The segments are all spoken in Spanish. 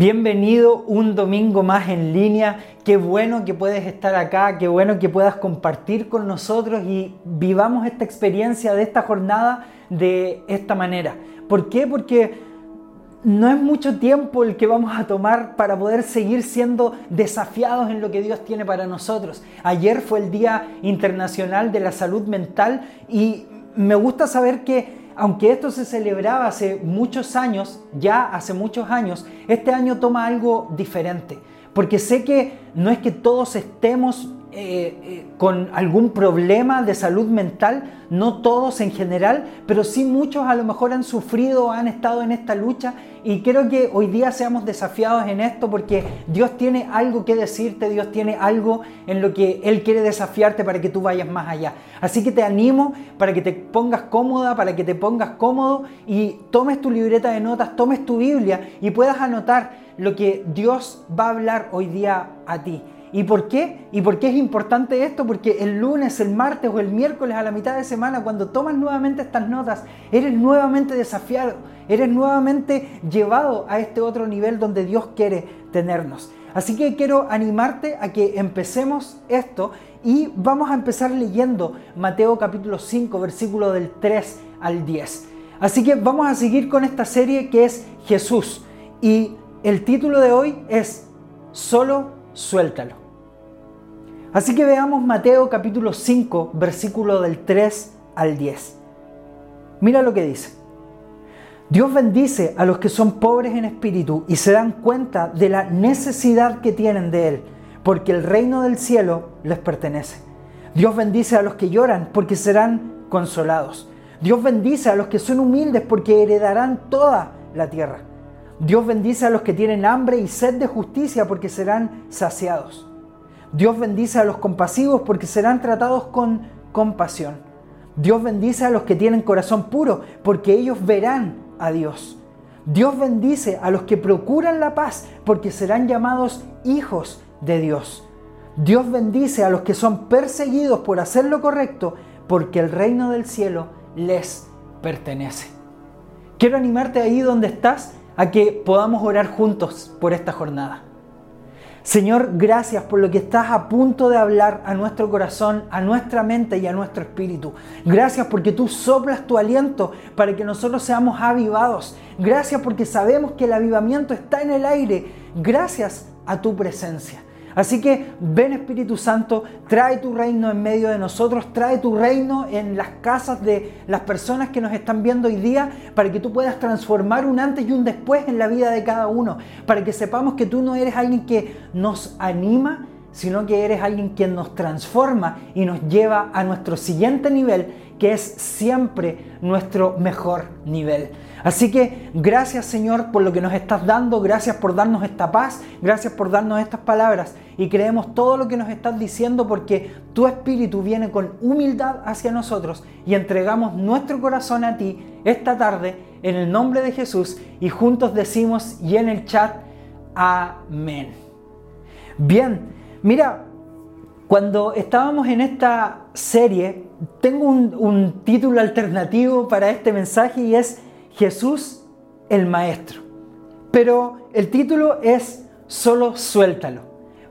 Bienvenido un domingo más en línea. Qué bueno que puedes estar acá, qué bueno que puedas compartir con nosotros y vivamos esta experiencia de esta jornada de esta manera. ¿Por qué? Porque no es mucho tiempo el que vamos a tomar para poder seguir siendo desafiados en lo que Dios tiene para nosotros. Ayer fue el Día Internacional de la Salud Mental y me gusta saber que aunque esto se celebraba hace muchos años, ya hace muchos años, este año toma algo diferente. Porque sé que no es que todos estemos eh, con algún problema de salud mental, no todos en general, pero sí muchos a lo mejor han sufrido, han estado en esta lucha y creo que hoy día seamos desafiados en esto porque Dios tiene algo que decirte, Dios tiene algo en lo que Él quiere desafiarte para que tú vayas más allá. Así que te animo para que te pongas cómoda, para que te pongas cómodo y tomes tu libreta de notas, tomes tu Biblia y puedas anotar lo que Dios va a hablar hoy día a ti. ¿Y por qué? ¿Y por qué es importante esto? Porque el lunes, el martes o el miércoles a la mitad de semana, cuando tomas nuevamente estas notas, eres nuevamente desafiado, eres nuevamente llevado a este otro nivel donde Dios quiere tenernos. Así que quiero animarte a que empecemos esto y vamos a empezar leyendo Mateo capítulo 5, versículo del 3 al 10. Así que vamos a seguir con esta serie que es Jesús. Y el título de hoy es Solo suéltalo. Así que veamos Mateo capítulo 5, versículo del 3 al 10. Mira lo que dice. Dios bendice a los que son pobres en espíritu y se dan cuenta de la necesidad que tienen de Él, porque el reino del cielo les pertenece. Dios bendice a los que lloran porque serán consolados. Dios bendice a los que son humildes porque heredarán toda la tierra. Dios bendice a los que tienen hambre y sed de justicia porque serán saciados. Dios bendice a los compasivos porque serán tratados con compasión. Dios bendice a los que tienen corazón puro porque ellos verán a Dios. Dios bendice a los que procuran la paz porque serán llamados hijos de Dios. Dios bendice a los que son perseguidos por hacer lo correcto porque el reino del cielo les pertenece. Quiero animarte ahí donde estás a que podamos orar juntos por esta jornada. Señor, gracias por lo que estás a punto de hablar a nuestro corazón, a nuestra mente y a nuestro espíritu. Gracias porque tú soplas tu aliento para que nosotros seamos avivados. Gracias porque sabemos que el avivamiento está en el aire. Gracias a tu presencia. Así que ven Espíritu Santo, trae tu reino en medio de nosotros, trae tu reino en las casas de las personas que nos están viendo hoy día, para que tú puedas transformar un antes y un después en la vida de cada uno, para que sepamos que tú no eres alguien que nos anima, sino que eres alguien quien nos transforma y nos lleva a nuestro siguiente nivel, que es siempre nuestro mejor nivel. Así que gracias Señor por lo que nos estás dando, gracias por darnos esta paz, gracias por darnos estas palabras y creemos todo lo que nos estás diciendo porque tu espíritu viene con humildad hacia nosotros y entregamos nuestro corazón a ti esta tarde en el nombre de Jesús y juntos decimos y en el chat, amén. Bien, mira, cuando estábamos en esta serie, tengo un, título alternativo para este mensaje y es Jesús el Maestro. Pero el título es Solo suéltalo.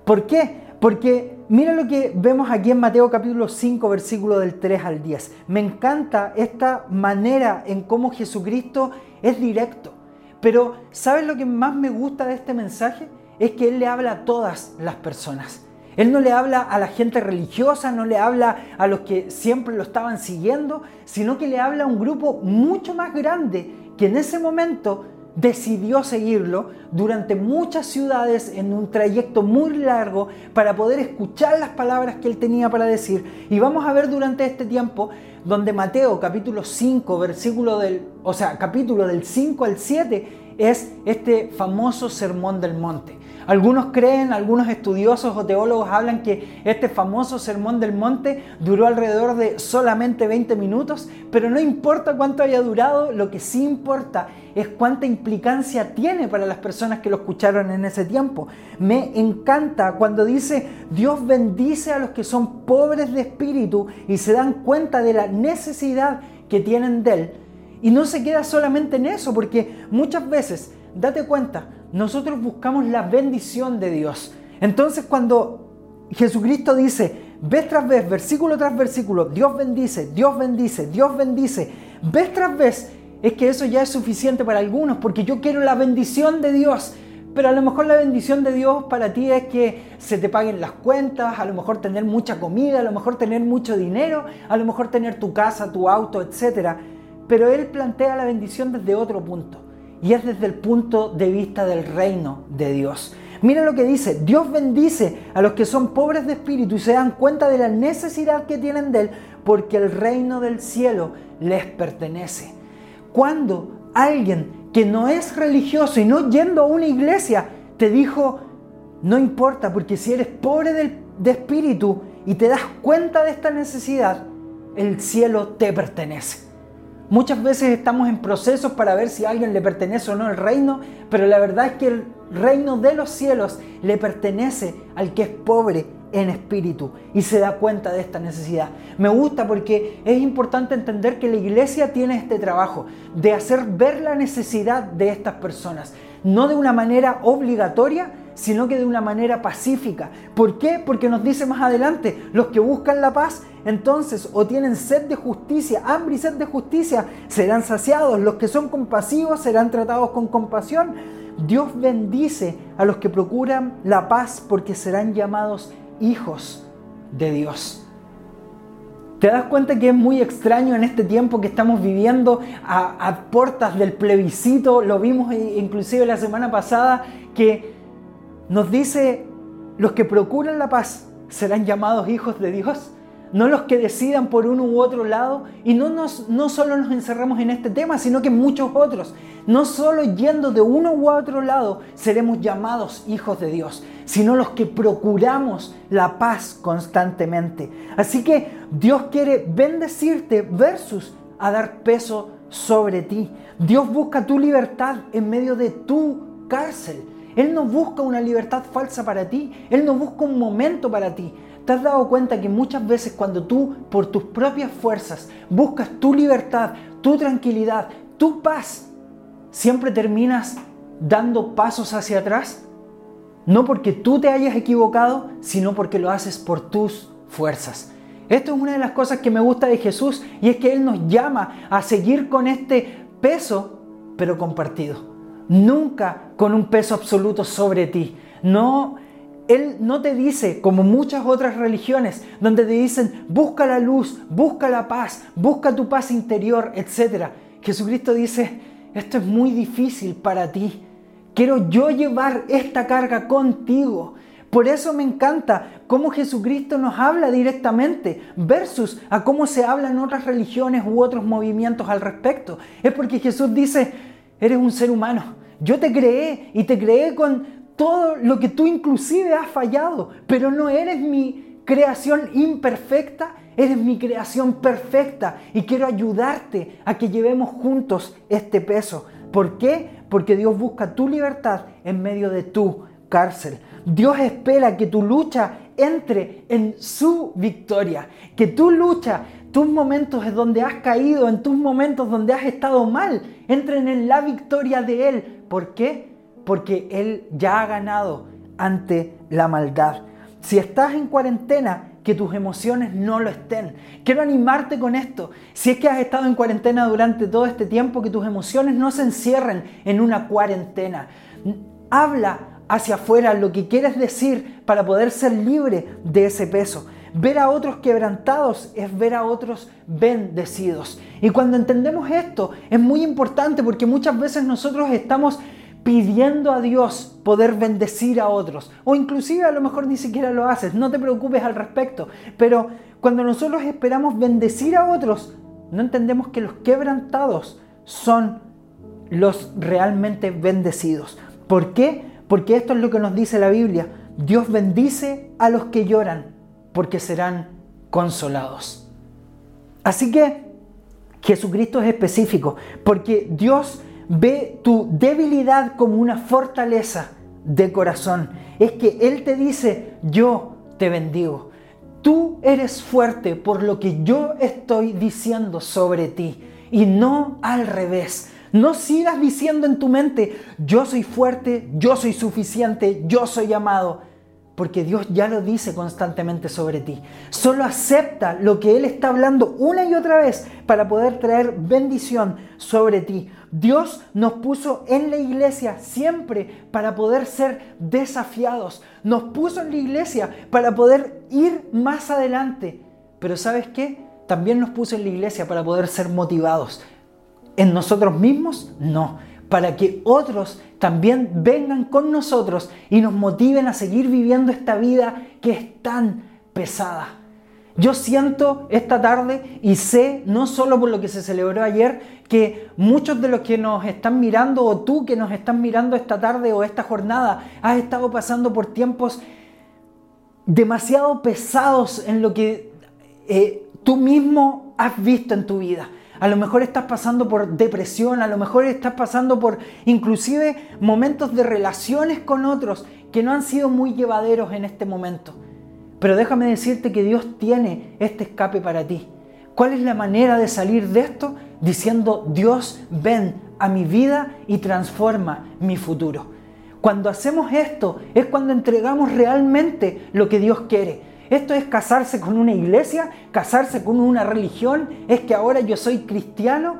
¿Por qué? Porque mira lo que vemos aquí en Mateo capítulo 5, versículo del 3 al 10. Me encanta esta manera en cómo Jesucristo es directo. Pero ¿sabes lo que más me gusta de este mensaje? Es que Él le habla a todas las personas. Él no le habla a la gente religiosa, no le habla a los que siempre lo estaban siguiendo, sino que le habla a un grupo mucho más grande que en ese momento decidió seguirlo durante muchas ciudades en un trayecto muy largo para poder escuchar las palabras que él tenía para decir. Y vamos a ver durante este tiempo donde Mateo capítulo 5, versículo del, o sea, capítulo del 5 al 7 es este famoso sermón del monte. Algunos creen, algunos estudiosos o teólogos hablan que este famoso sermón del monte duró alrededor de solamente 20 minutos, pero no importa cuánto haya durado, lo que sí importa es cuánta implicancia tiene para las personas que lo escucharon en ese tiempo. Me encanta cuando dice, Dios bendice a los que son pobres de espíritu y se dan cuenta de la necesidad que tienen de Él. Y no se queda solamente en eso, porque muchas veces, date cuenta, nosotros buscamos la bendición de Dios. Entonces cuando Jesucristo dice, vez tras vez, versículo tras versículo, Dios bendice, Dios bendice, Dios bendice, vez tras vez, es que eso ya es suficiente para algunos, porque yo quiero la bendición de Dios. Pero a lo mejor la bendición de Dios para ti es que se te paguen las cuentas, a lo mejor tener mucha comida, a lo mejor tener mucho dinero, a lo mejor tener tu casa, tu auto, etc. Pero Él plantea la bendición desde otro punto, y es desde el punto de vista del reino de Dios. Mira lo que dice, Dios bendice a los que son pobres de espíritu y se dan cuenta de la necesidad que tienen de Él, porque el reino del cielo les pertenece. Cuando alguien que no es religioso y no yendo a una iglesia te dijo, no importa, porque si eres pobre de, espíritu y te das cuenta de esta necesidad, el cielo te pertenece. Muchas veces estamos en procesos para ver si a alguien le pertenece o no el reino, pero la verdad es que el reino de los cielos le pertenece al que es pobre en espíritu y se da cuenta de esta necesidad. Me gusta porque es importante entender que la iglesia tiene este trabajo de hacer ver la necesidad de estas personas, no de una manera obligatoria, sino que de una manera pacífica. ¿Por qué? Porque nos dice más adelante, los que buscan la paz entonces o tienen sed de justicia, hambre y sed de justicia, serán saciados. Los que son compasivos serán tratados con compasión. Dios bendice a los que procuran la paz porque serán llamados hijos de Dios. ¿Te das cuenta que es muy extraño en este tiempo que estamos viviendo a, a puertas del plebiscito? Lo vimos inclusive la semana pasada que nos dice, los que procuran la paz serán llamados hijos de Dios no los que decidan por uno u otro lado. Y no, nos, no solo nos encerramos en este tema, sino que muchos otros. No solo yendo de uno u otro lado seremos llamados hijos de Dios, sino los que procuramos la paz constantemente. Así que Dios quiere bendecirte versus a dar peso sobre ti. Dios busca tu libertad en medio de tu cárcel. Él no busca una libertad falsa para ti. Él no busca un momento para ti. ¿Te has dado cuenta que muchas veces cuando tú por tus propias fuerzas buscas tu libertad, tu tranquilidad, tu paz, siempre terminas dando pasos hacia atrás? No porque tú te hayas equivocado, sino porque lo haces por tus fuerzas. Esto es una de las cosas que me gusta de Jesús y es que Él nos llama a seguir con este peso, pero compartido. Nunca con un peso absoluto sobre ti. No él no te dice, como muchas otras religiones, donde te dicen, busca la luz, busca la paz, busca tu paz interior, etc. Jesucristo dice, esto es muy difícil para ti. Quiero yo llevar esta carga contigo. Por eso me encanta cómo Jesucristo nos habla directamente versus a cómo se habla en otras religiones u otros movimientos al respecto. Es porque Jesús dice, eres un ser humano. Yo te creé y te creé con todo lo que tú inclusive has fallado, pero no eres mi creación imperfecta, eres mi creación perfecta y quiero ayudarte a que llevemos juntos este peso. ¿Por qué? Porque Dios busca tu libertad en medio de tu cárcel. Dios espera que tu lucha entre en su victoria, que tu lucha, tus momentos en donde has caído, en tus momentos donde has estado mal, entren en la victoria de Él. ¿Por qué? porque Él ya ha ganado ante la maldad. Si estás en cuarentena, que tus emociones no lo estén. Quiero animarte con esto. Si es que has estado en cuarentena durante todo este tiempo, que tus emociones no se encierren en una cuarentena. Habla hacia afuera lo que quieres decir para poder ser libre de ese peso. Ver a otros quebrantados es ver a otros bendecidos. Y cuando entendemos esto es muy importante porque muchas veces nosotros estamos pidiendo a Dios poder bendecir a otros. O inclusive a lo mejor ni siquiera lo haces, no te preocupes al respecto. Pero cuando nosotros esperamos bendecir a otros, no entendemos que los quebrantados son los realmente bendecidos. ¿Por qué? Porque esto es lo que nos dice la Biblia. Dios bendice a los que lloran porque serán consolados. Así que Jesucristo es específico porque Dios Ve tu debilidad como una fortaleza de corazón. Es que Él te dice, yo te bendigo. Tú eres fuerte por lo que yo estoy diciendo sobre ti y no al revés. No sigas diciendo en tu mente, yo soy fuerte, yo soy suficiente, yo soy amado porque Dios ya lo dice constantemente sobre ti. Solo acepta lo que Él está hablando una y otra vez para poder traer bendición sobre ti. Dios nos puso en la iglesia siempre para poder ser desafiados. Nos puso en la iglesia para poder ir más adelante. Pero ¿sabes qué? También nos puso en la iglesia para poder ser motivados. ¿En nosotros mismos? No para que otros también vengan con nosotros y nos motiven a seguir viviendo esta vida que es tan pesada. Yo siento esta tarde y sé, no solo por lo que se celebró ayer, que muchos de los que nos están mirando o tú que nos estás mirando esta tarde o esta jornada, has estado pasando por tiempos demasiado pesados en lo que eh, tú mismo has visto en tu vida. A lo mejor estás pasando por depresión, a lo mejor estás pasando por inclusive momentos de relaciones con otros que no han sido muy llevaderos en este momento. Pero déjame decirte que Dios tiene este escape para ti. ¿Cuál es la manera de salir de esto? Diciendo, Dios, ven a mi vida y transforma mi futuro. Cuando hacemos esto es cuando entregamos realmente lo que Dios quiere. Esto es casarse con una iglesia, casarse con una religión. Es que ahora yo soy cristiano.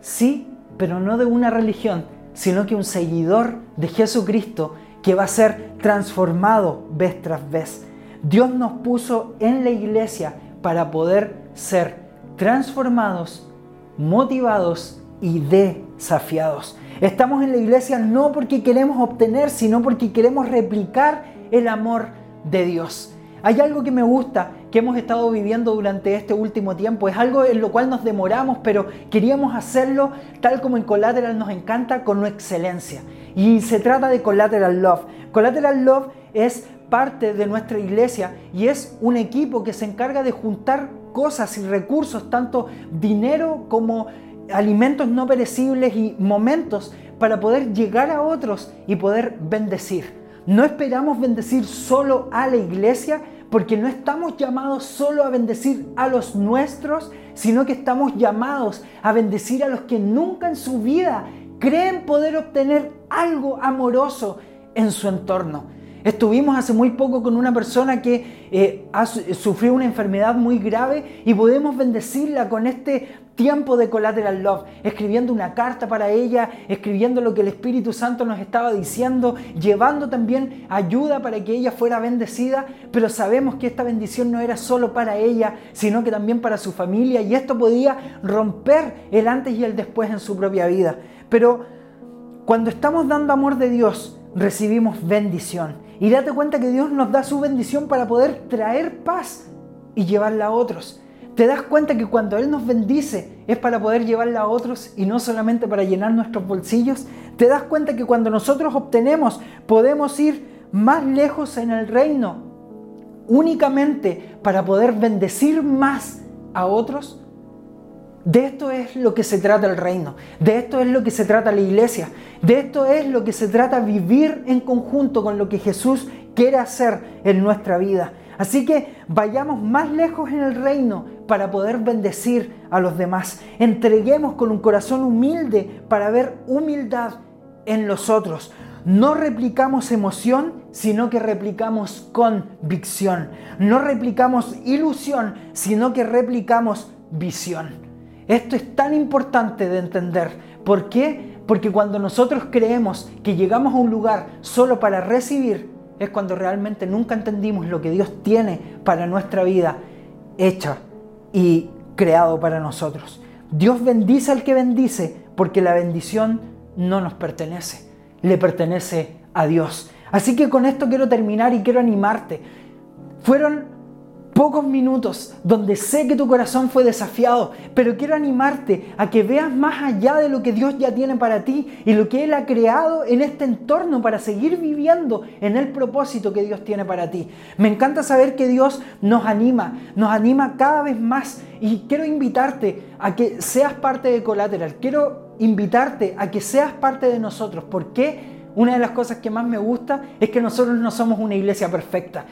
Sí, pero no de una religión, sino que un seguidor de Jesucristo que va a ser transformado vez tras vez. Dios nos puso en la iglesia para poder ser transformados, motivados y desafiados. Estamos en la iglesia no porque queremos obtener, sino porque queremos replicar el amor de Dios. Hay algo que me gusta que hemos estado viviendo durante este último tiempo. Es algo en lo cual nos demoramos, pero queríamos hacerlo tal como en Collateral nos encanta, con excelencia. Y se trata de Collateral Love. Collateral Love es parte de nuestra iglesia y es un equipo que se encarga de juntar cosas y recursos, tanto dinero como alimentos no perecibles y momentos para poder llegar a otros y poder bendecir. No esperamos bendecir solo a la iglesia porque no estamos llamados solo a bendecir a los nuestros, sino que estamos llamados a bendecir a los que nunca en su vida creen poder obtener algo amoroso en su entorno. Estuvimos hace muy poco con una persona que eh, sufrió una enfermedad muy grave y podemos bendecirla con este tiempo de collateral love, escribiendo una carta para ella, escribiendo lo que el Espíritu Santo nos estaba diciendo, llevando también ayuda para que ella fuera bendecida, pero sabemos que esta bendición no era solo para ella, sino que también para su familia y esto podía romper el antes y el después en su propia vida. Pero cuando estamos dando amor de Dios, recibimos bendición. Y date cuenta que Dios nos da su bendición para poder traer paz y llevarla a otros. Te das cuenta que cuando Él nos bendice es para poder llevarla a otros y no solamente para llenar nuestros bolsillos. Te das cuenta que cuando nosotros obtenemos podemos ir más lejos en el reino únicamente para poder bendecir más a otros. De esto es lo que se trata el reino, de esto es lo que se trata la iglesia, de esto es lo que se trata vivir en conjunto con lo que Jesús quiere hacer en nuestra vida. Así que vayamos más lejos en el reino para poder bendecir a los demás. Entreguemos con un corazón humilde para ver humildad en los otros. No replicamos emoción, sino que replicamos convicción. No replicamos ilusión, sino que replicamos visión. Esto es tan importante de entender. ¿Por qué? Porque cuando nosotros creemos que llegamos a un lugar solo para recibir, es cuando realmente nunca entendimos lo que Dios tiene para nuestra vida hecha y creado para nosotros. Dios bendice al que bendice porque la bendición no nos pertenece, le pertenece a Dios. Así que con esto quiero terminar y quiero animarte. Fueron pocos minutos donde sé que tu corazón fue desafiado, pero quiero animarte a que veas más allá de lo que Dios ya tiene para ti y lo que Él ha creado en este entorno para seguir viviendo en el propósito que Dios tiene para ti. Me encanta saber que Dios nos anima, nos anima cada vez más y quiero invitarte a que seas parte de Collateral, quiero invitarte a que seas parte de nosotros. ¿Por qué? Una de las cosas que más me gusta es que nosotros no somos una iglesia perfecta.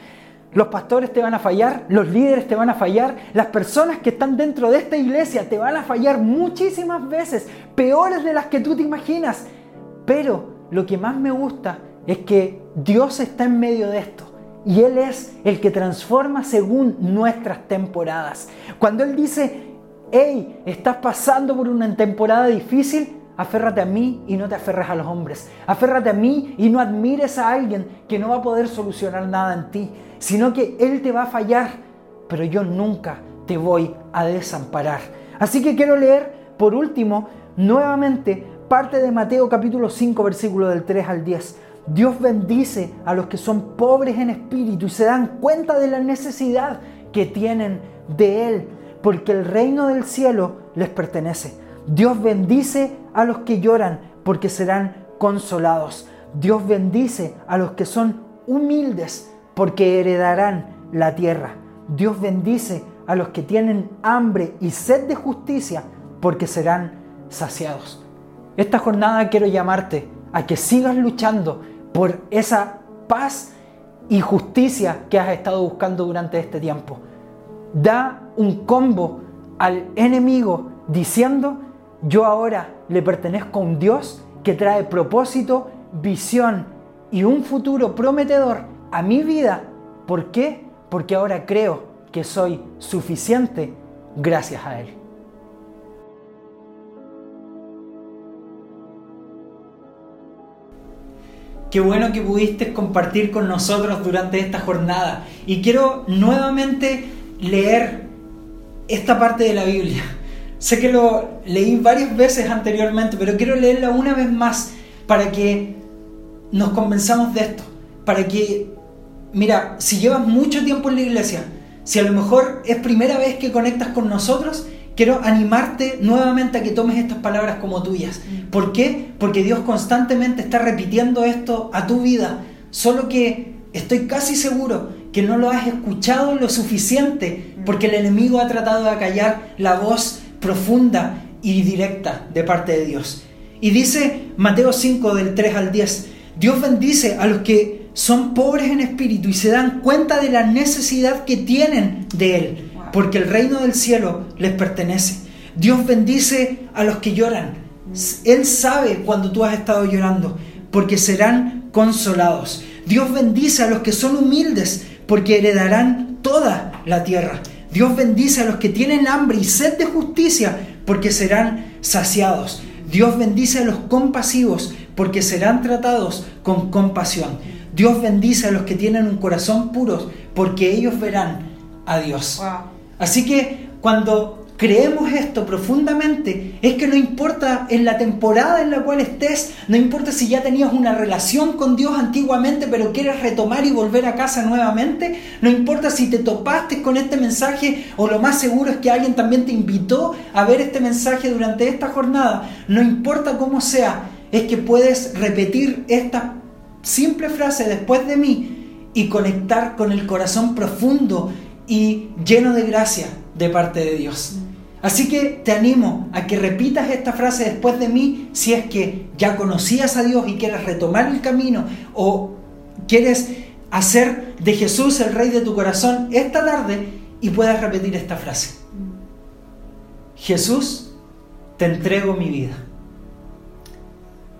Los pastores te van a fallar, los líderes te van a fallar, las personas que están dentro de esta iglesia te van a fallar muchísimas veces, peores de las que tú te imaginas. Pero lo que más me gusta es que Dios está en medio de esto y Él es el que transforma según nuestras temporadas. Cuando Él dice, hey, estás pasando por una temporada difícil, aférrate a mí y no te aferres a los hombres. Aférrate a mí y no admires a alguien que no va a poder solucionar nada en ti, sino que Él te va a fallar, pero yo nunca te voy a desamparar. Así que quiero leer, por último, nuevamente parte de Mateo capítulo 5, versículo del 3 al 10. Dios bendice a los que son pobres en espíritu y se dan cuenta de la necesidad que tienen de Él, porque el reino del cielo les pertenece. Dios bendice a los que lloran, porque serán consolados. Dios bendice a los que son humildes, porque heredarán la tierra. Dios bendice a los que tienen hambre y sed de justicia, porque serán saciados. Esta jornada quiero llamarte a que sigas luchando por esa paz y justicia que has estado buscando durante este tiempo. Da un combo al enemigo diciendo, yo ahora le pertenezco a un Dios que trae propósito, visión y un futuro prometedor a mi vida. ¿Por qué? Porque ahora creo que soy suficiente gracias a Él. Qué bueno que pudiste compartir con nosotros durante esta jornada. Y quiero nuevamente leer esta parte de la Biblia. Sé que lo leí varias veces anteriormente, pero quiero leerla una vez más para que nos convenzamos de esto. Para que, mira, si llevas mucho tiempo en la iglesia, si a lo mejor es primera vez que conectas con nosotros, quiero animarte nuevamente a que tomes estas palabras como tuyas. Mm. ¿Por qué? Porque Dios constantemente está repitiendo esto a tu vida, solo que estoy casi seguro que no lo has escuchado lo suficiente, mm. porque el enemigo ha tratado de acallar la voz profunda y directa de parte de Dios. Y dice Mateo 5 del 3 al 10, Dios bendice a los que son pobres en espíritu y se dan cuenta de la necesidad que tienen de Él porque el reino del cielo les pertenece. Dios bendice a los que lloran. Él sabe cuando tú has estado llorando, porque serán consolados. Dios bendice a los que son humildes, porque heredarán toda la tierra. Dios bendice a los que tienen hambre y sed de justicia, porque serán saciados. Dios bendice a los compasivos, porque serán tratados con compasión. Dios bendice a los que tienen un corazón puro, porque ellos verán a Dios. Así que cuando creemos esto profundamente, es que no importa en la temporada en la cual estés, no importa si ya tenías una relación con Dios antiguamente, pero quieres retomar y volver a casa nuevamente, no importa si te topaste con este mensaje o lo más seguro es que alguien también te invitó a ver este mensaje durante esta jornada, no importa cómo sea, es que puedes repetir esta simple frase después de mí y conectar con el corazón profundo y lleno de gracia de parte de Dios. Así que te animo a que repitas esta frase después de mí si es que ya conocías a Dios y quieres retomar el camino o quieres hacer de Jesús el rey de tu corazón esta tarde y puedas repetir esta frase. Jesús, te entrego mi vida.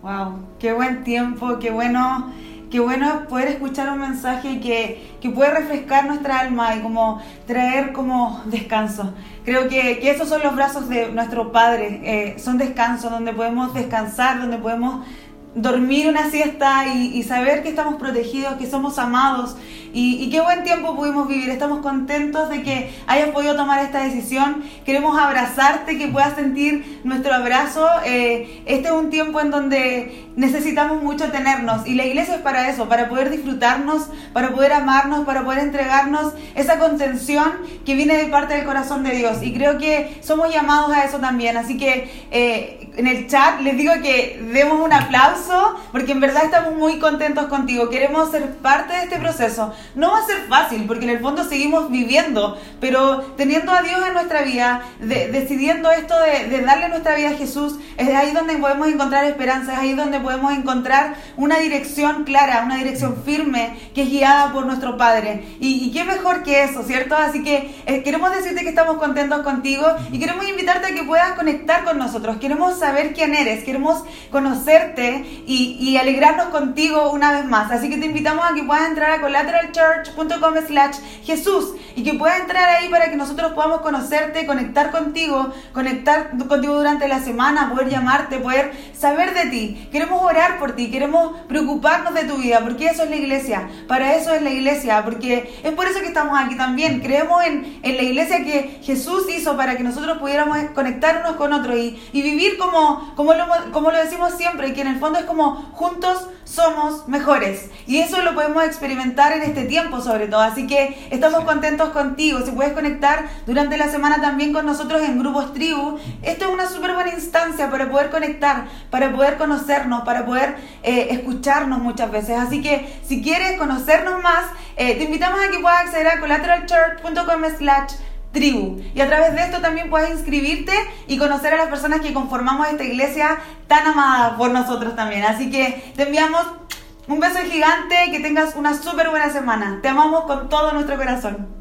Wow, qué buen tiempo, qué bueno qué bueno poder escuchar un mensaje que, que puede refrescar nuestra alma y como traer como descanso. Creo que, que esos son los brazos de nuestro Padre, eh, son descansos donde podemos descansar, donde podemos dormir una siesta y, saber que estamos protegidos, que somos amados y, qué buen tiempo pudimos vivir. Estamos contentos de que hayas podido tomar esta decisión. Queremos abrazarte, que puedas sentir nuestro abrazo. Eh, este es un tiempo en donde necesitamos mucho tenernos y la iglesia es para eso, para poder disfrutarnos, para poder amarnos, para poder entregarnos esa contención que viene de parte del corazón de Dios. Y creo que somos llamados a eso también. Así que eh, en el chat les digo que demos un aplauso porque en verdad estamos muy contentos contigo. Queremos ser parte de este proceso. No va a ser fácil, porque en el fondo seguimos viviendo, pero teniendo a Dios en nuestra vida, decidiendo esto de, darle nuestra vida a Jesús, es ahí donde podemos encontrar esperanza, es ahí donde podemos encontrar una dirección clara, una dirección firme, que es guiada por nuestro Padre. Y, qué mejor que eso, ¿cierto? Así que eh, queremos decirte que estamos contentos contigo y queremos invitarte a que puedas conectar con nosotros. Queremos saber quién eres, queremos conocerte y, alegrarnos contigo una vez más. Así que te invitamos a que puedas entrar a collateralchurch.com slash Jesús y que puedas entrar ahí para que nosotros podamos conocerte, conectar contigo, conectar contigo durante la semana, poder llamarte, poder saber de ti. Queremos orar por ti, queremos preocuparnos de tu vida, porque eso es la iglesia. Para eso es la iglesia, porque es por eso que estamos aquí también. Creemos en, en la iglesia que Jesús hizo para que nosotros pudiéramos conectar unos con otros y, y vivir como, como, lo, como lo decimos siempre, que en el fondo es como juntos somos mejores. Y eso lo podemos experimentar en este tiempo sobre todo. Así que estamos contentos contigo. Si puedes conectar durante la semana también con nosotros en grupos tribu, esto es una súper buena instancia para poder conectar, para poder conocernos, para poder eh, escucharnos muchas veces. Así que si quieres conocernos más, eh, te invitamos a que puedas acceder a collateralchurch.com slash tribu. Y a través de esto también puedes inscribirte y conocer a las personas que conformamos esta iglesia tan amada por nosotros también. Así que te enviamos un beso gigante, que tengas una súper buena semana. Te amamos con todo nuestro corazón.